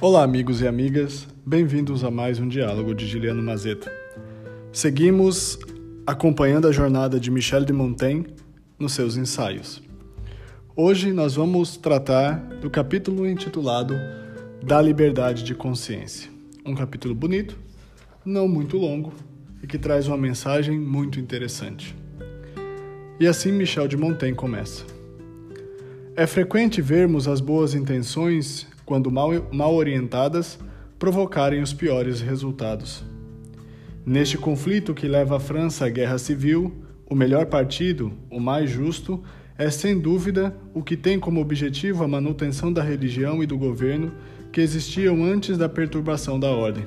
Olá, amigos e amigas, bem-vindos a mais um diálogo de Giliano Mazeta. Seguimos acompanhando a jornada de Michel de Montaigne nos seus ensaios. Hoje nós vamos tratar do capítulo intitulado Da Liberdade de Consciência. Um capítulo bonito, não muito longo e que traz uma mensagem muito interessante. E assim Michel de Montaigne começa. É frequente vermos as boas intenções quando mal, mal orientadas, provocarem os piores resultados. Neste conflito que leva a França à guerra civil, o melhor partido, o mais justo, é sem dúvida o que tem como objetivo a manutenção da religião e do governo que existiam antes da perturbação da ordem.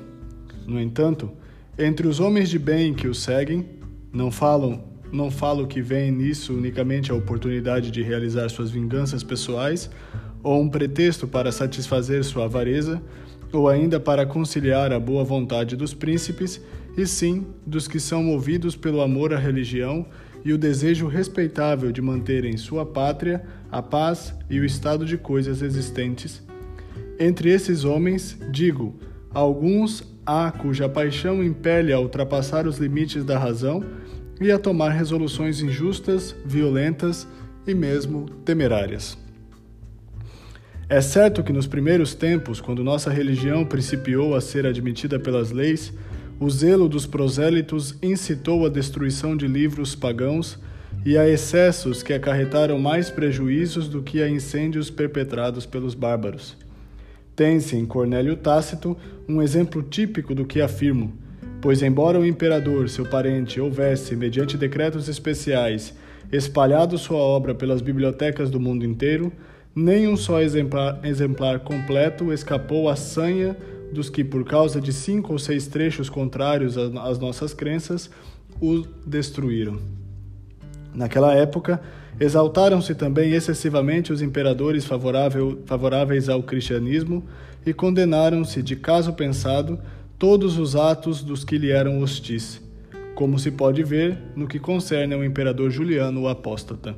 No entanto, entre os homens de bem que o seguem, não falam, não falo que vem nisso unicamente a oportunidade de realizar suas vinganças pessoais ou um pretexto para satisfazer sua avareza, ou ainda para conciliar a boa vontade dos príncipes, e sim dos que são movidos pelo amor à religião e o desejo respeitável de manter em sua pátria a paz e o estado de coisas existentes. Entre esses homens, digo, alguns há cuja paixão impele a ultrapassar os limites da razão e a tomar resoluções injustas, violentas e mesmo temerárias. É certo que nos primeiros tempos, quando nossa religião principiou a ser admitida pelas leis, o zelo dos prosélitos incitou a destruição de livros pagãos e a excessos que acarretaram mais prejuízos do que a incêndios perpetrados pelos bárbaros. Tem-se em Cornélio Tácito um exemplo típico do que afirmo, pois, embora o imperador, seu parente, houvesse, mediante decretos especiais, espalhado sua obra pelas bibliotecas do mundo inteiro, nem um só exemplar, exemplar completo escapou à sanha dos que, por causa de cinco ou seis trechos contrários às nossas crenças, o destruíram. Naquela época, exaltaram-se também excessivamente os imperadores favoráveis ao cristianismo e condenaram-se, de caso pensado, todos os atos dos que lhe eram hostis, como se pode ver no que concerne ao imperador Juliano o Apóstata.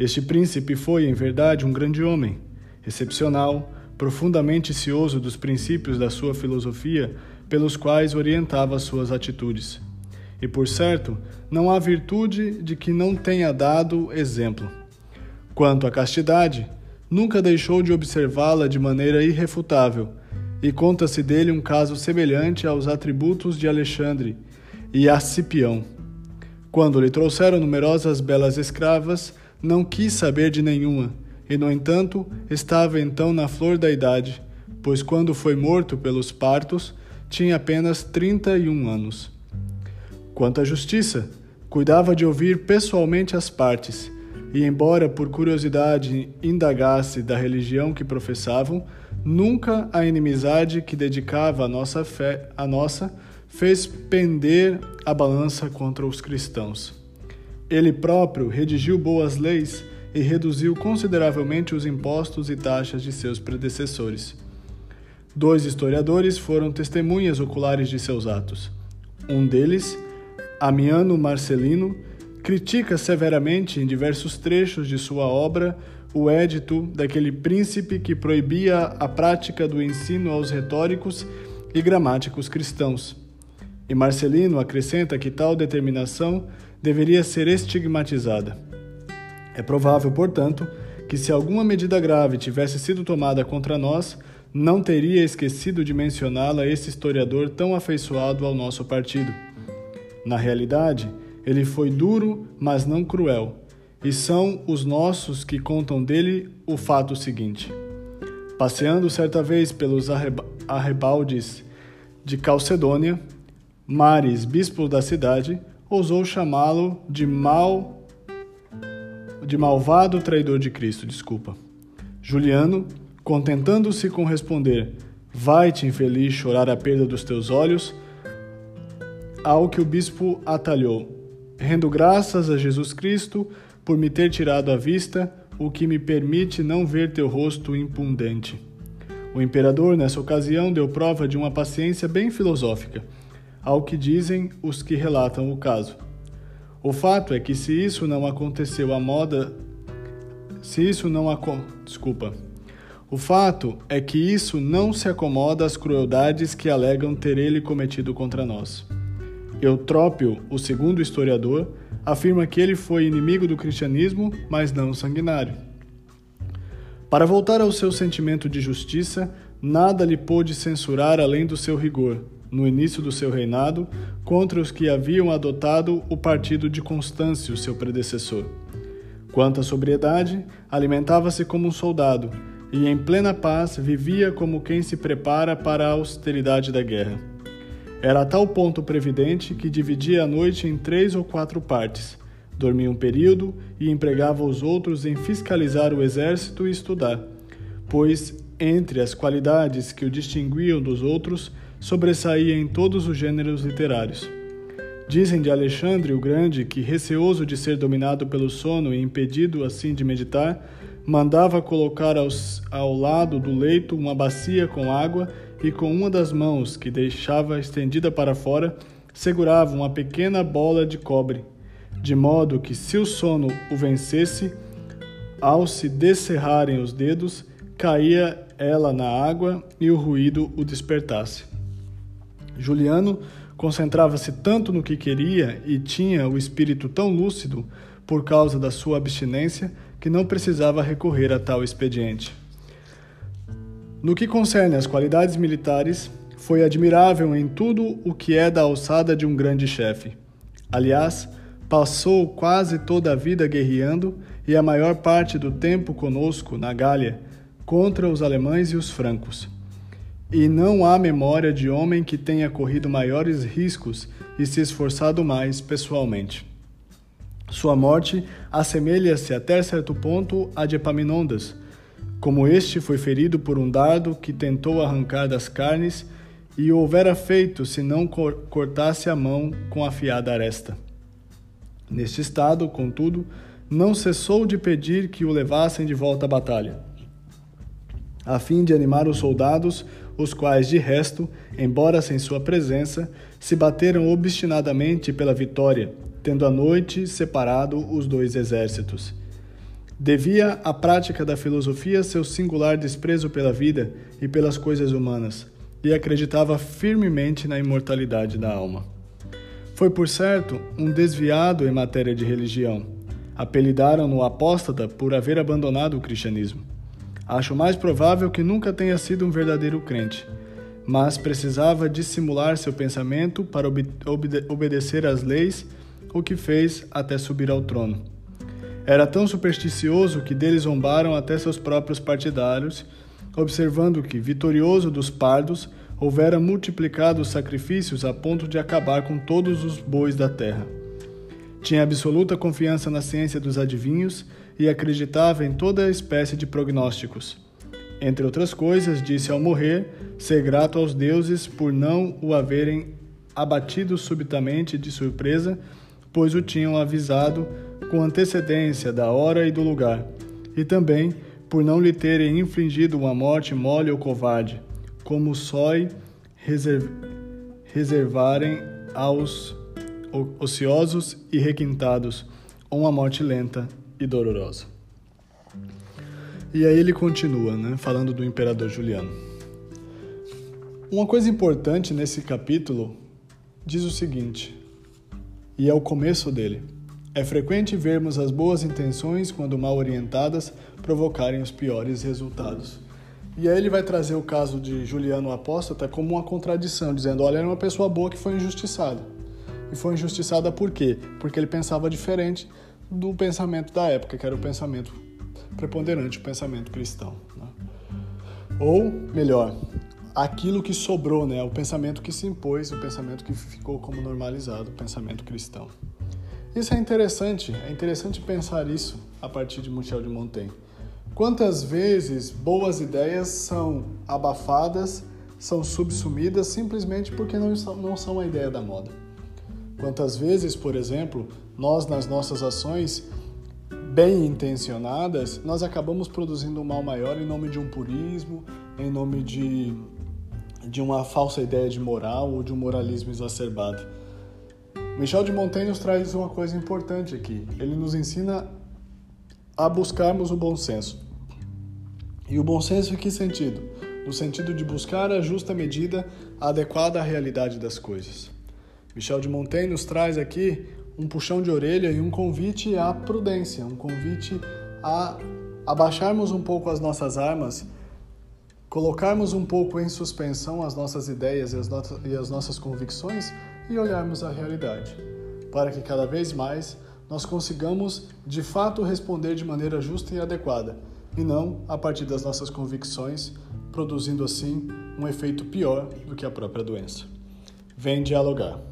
Este príncipe foi, em verdade, um grande homem, excepcional, profundamente cioso dos princípios da sua filosofia pelos quais orientava suas atitudes. E, por certo, não há virtude de que não tenha dado exemplo. Quanto à castidade, nunca deixou de observá-la de maneira irrefutável, e conta-se dele um caso semelhante aos atributos de Alexandre e a Cipião. Quando lhe trouxeram numerosas belas escravas, não quis saber de nenhuma, e no entanto estava então na flor da idade, pois quando foi morto pelos partos, tinha apenas trinta e um anos. Quanto à justiça, cuidava de ouvir pessoalmente as partes, e embora por curiosidade indagasse da religião que professavam, nunca a inimizade que dedicava a nossa fé, a nossa, fez pender a balança contra os cristãos. Ele próprio redigiu boas leis e reduziu consideravelmente os impostos e taxas de seus predecessores. Dois historiadores foram testemunhas oculares de seus atos. Um deles, Amiano Marcelino, critica severamente em diversos trechos de sua obra o édito daquele príncipe que proibia a prática do ensino aos retóricos e gramáticos cristãos. E Marcelino acrescenta que tal determinação deveria ser estigmatizada. É provável, portanto, que se alguma medida grave tivesse sido tomada contra nós, não teria esquecido de mencioná-la esse historiador tão afeiçoado ao nosso partido. Na realidade, ele foi duro, mas não cruel, e são os nossos que contam dele o fato seguinte. Passeando certa vez pelos arrebaldes de Calcedônia, Mares, bispo da cidade, ousou chamá-lo de mal de malvado traidor de Cristo, desculpa. Juliano, contentando-se com responder: Vai-te, infeliz, chorar a perda dos teus olhos, ao que o bispo atalhou: Rendo graças a Jesus Cristo por me ter tirado a vista, o que me permite não ver teu rosto impundente. O imperador, nessa ocasião, deu prova de uma paciência bem filosófica, ao que dizem os que relatam o caso. O fato é que se isso não aconteceu à moda, se isso não desculpa. O fato é que isso não se acomoda às crueldades que alegam ter ele cometido contra nós. Eutrópio, o segundo historiador, afirma que ele foi inimigo do cristianismo, mas não sanguinário. Para voltar ao seu sentimento de justiça, nada lhe pôde censurar além do seu rigor, no início do seu reinado, contra os que haviam adotado o partido de Constâncio, seu predecessor. Quanto à sobriedade, alimentava-se como um soldado e, em plena paz, vivia como quem se prepara para a austeridade da guerra. Era a tal ponto previdente que dividia a noite em três ou quatro partes, dormia um período e empregava os outros em fiscalizar o exército e estudar, pois, entre as qualidades que o distinguiam dos outros, sobressaía em todos os gêneros literários. Dizem de Alexandre o Grande que, receoso de ser dominado pelo sono e impedido assim de meditar, mandava colocar aos, ao lado do leito uma bacia com água e com uma das mãos, que deixava estendida para fora, segurava uma pequena bola de cobre, de modo que, se o sono o vencesse, ao se descerrarem os dedos, caía ela na água e o ruído o despertasse. Juliano concentrava-se tanto no que queria e tinha o espírito tão lúcido por causa da sua abstinência que não precisava recorrer a tal expediente. No que concerne às qualidades militares, foi admirável em tudo o que é da alçada de um grande chefe. Aliás, passou quase toda a vida guerreando e a maior parte do tempo conosco na Gália, contra os alemães e os francos e não há memória de homem que tenha corrido maiores riscos e se esforçado mais pessoalmente. Sua morte assemelha-se até certo ponto à de Epaminondas, como este foi ferido por um dardo que tentou arrancar das carnes e o houvera feito se não cortasse a mão com afiada aresta. Neste estado, contudo, não cessou de pedir que o levassem de volta à batalha, a fim de animar os soldados os quais, de resto, embora sem sua presença, se bateram obstinadamente pela vitória, tendo à noite separado os dois exércitos. Devia à prática da filosofia seu singular desprezo pela vida e pelas coisas humanas, e acreditava firmemente na imortalidade da alma. Foi, por certo, um desviado em matéria de religião. Apelidaram-no apóstata por haver abandonado o cristianismo. Acho mais provável que nunca tenha sido um verdadeiro crente, mas precisava dissimular seu pensamento para obede obedecer às leis, o que fez até subir ao trono. Era tão supersticioso que dele zombaram até seus próprios partidários, observando que, vitorioso dos pardos, houvera multiplicado os sacrifícios a ponto de acabar com todos os bois da terra. Tinha absoluta confiança na ciência dos adivinhos e acreditava em toda espécie de prognósticos. Entre outras coisas, disse ao morrer ser grato aos deuses por não o haverem abatido subitamente de surpresa, pois o tinham avisado com antecedência da hora e do lugar, e também por não lhe terem infligido uma morte mole ou covarde, como sói reserv reservarem aos ociosos e requintados, uma morte lenta e dolorosa. E aí ele continua, né, falando do imperador Juliano. Uma coisa importante nesse capítulo diz o seguinte, e é o começo dele. É frequente vermos as boas intenções, quando mal orientadas, provocarem os piores resultados. E aí ele vai trazer o caso de Juliano Apóstata como uma contradição, dizendo: olha, era uma pessoa boa que foi injustiçada. E foi injustiçada por quê? Porque ele pensava diferente do pensamento da época, que era o pensamento preponderante, o pensamento cristão. Né? Ou, melhor, aquilo que sobrou, né? o pensamento que se impôs, o pensamento que ficou como normalizado, o pensamento cristão. Isso é interessante, é interessante pensar isso a partir de Michel de Montaigne. Quantas vezes boas ideias são abafadas, são subsumidas simplesmente porque não são, não são a ideia da moda? Quantas vezes, por exemplo, nós nas nossas ações bem intencionadas, nós acabamos produzindo um mal maior em nome de um purismo, em nome de, de uma falsa ideia de moral ou de um moralismo exacerbado. Michel de Montaigne nos traz uma coisa importante aqui. Ele nos ensina a buscarmos o bom senso. E o bom senso em que sentido? No sentido de buscar a justa medida adequada à realidade das coisas. Michel de Montaigne nos traz aqui um puxão de orelha e um convite à prudência, um convite a abaixarmos um pouco as nossas armas, colocarmos um pouco em suspensão as nossas ideias e as, e as nossas convicções e olharmos a realidade, para que cada vez mais nós consigamos de fato responder de maneira justa e adequada, e não a partir das nossas convicções, produzindo assim um efeito pior do que a própria doença. Vem dialogar.